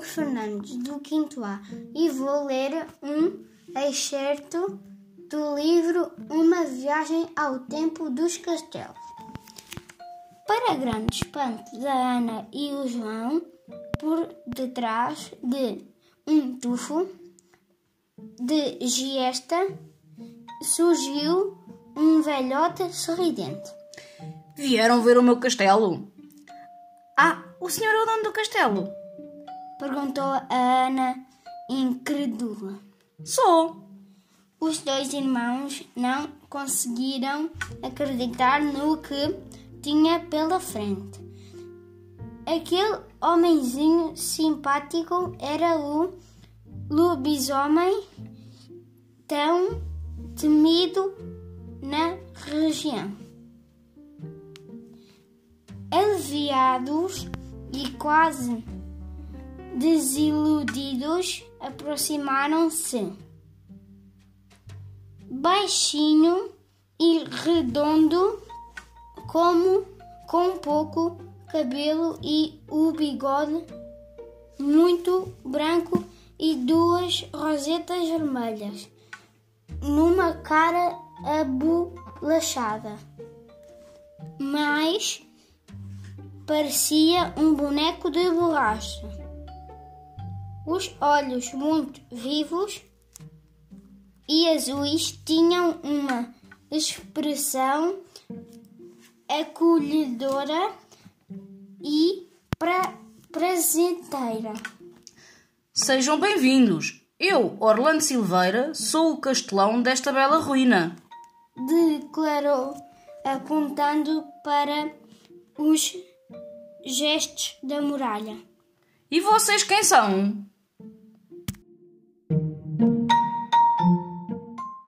Fernandes, do 5 A, e vou ler um excerto do livro Uma Viagem ao Tempo dos Castelos. Para grande espanto da Ana e o João, por detrás de um tufo de giesta surgiu um velhote sorridente. Vieram ver o meu castelo? Ah, o senhor é o dono do castelo? Perguntou a Ana, incrédula. Sou. Os dois irmãos não conseguiram acreditar no que tinha pela frente. Aquele homenzinho simpático era o lobisomem tão temido na região. Aliviados e quase desiludidos, aproximaram-se. Baixinho e redondo, como com pouco cabelo e o bigode muito branco e duas rosetas vermelhas numa cara abolachada. Mas parecia um boneco de borracha. Os olhos muito vivos e azuis tinham uma expressão acolhedora e pra prazenteira. Sejam bem-vindos. Eu, Orlando Silveira, sou o castelão desta bela ruína. Declarou, apontando para os gestos da muralha. E vocês quem são?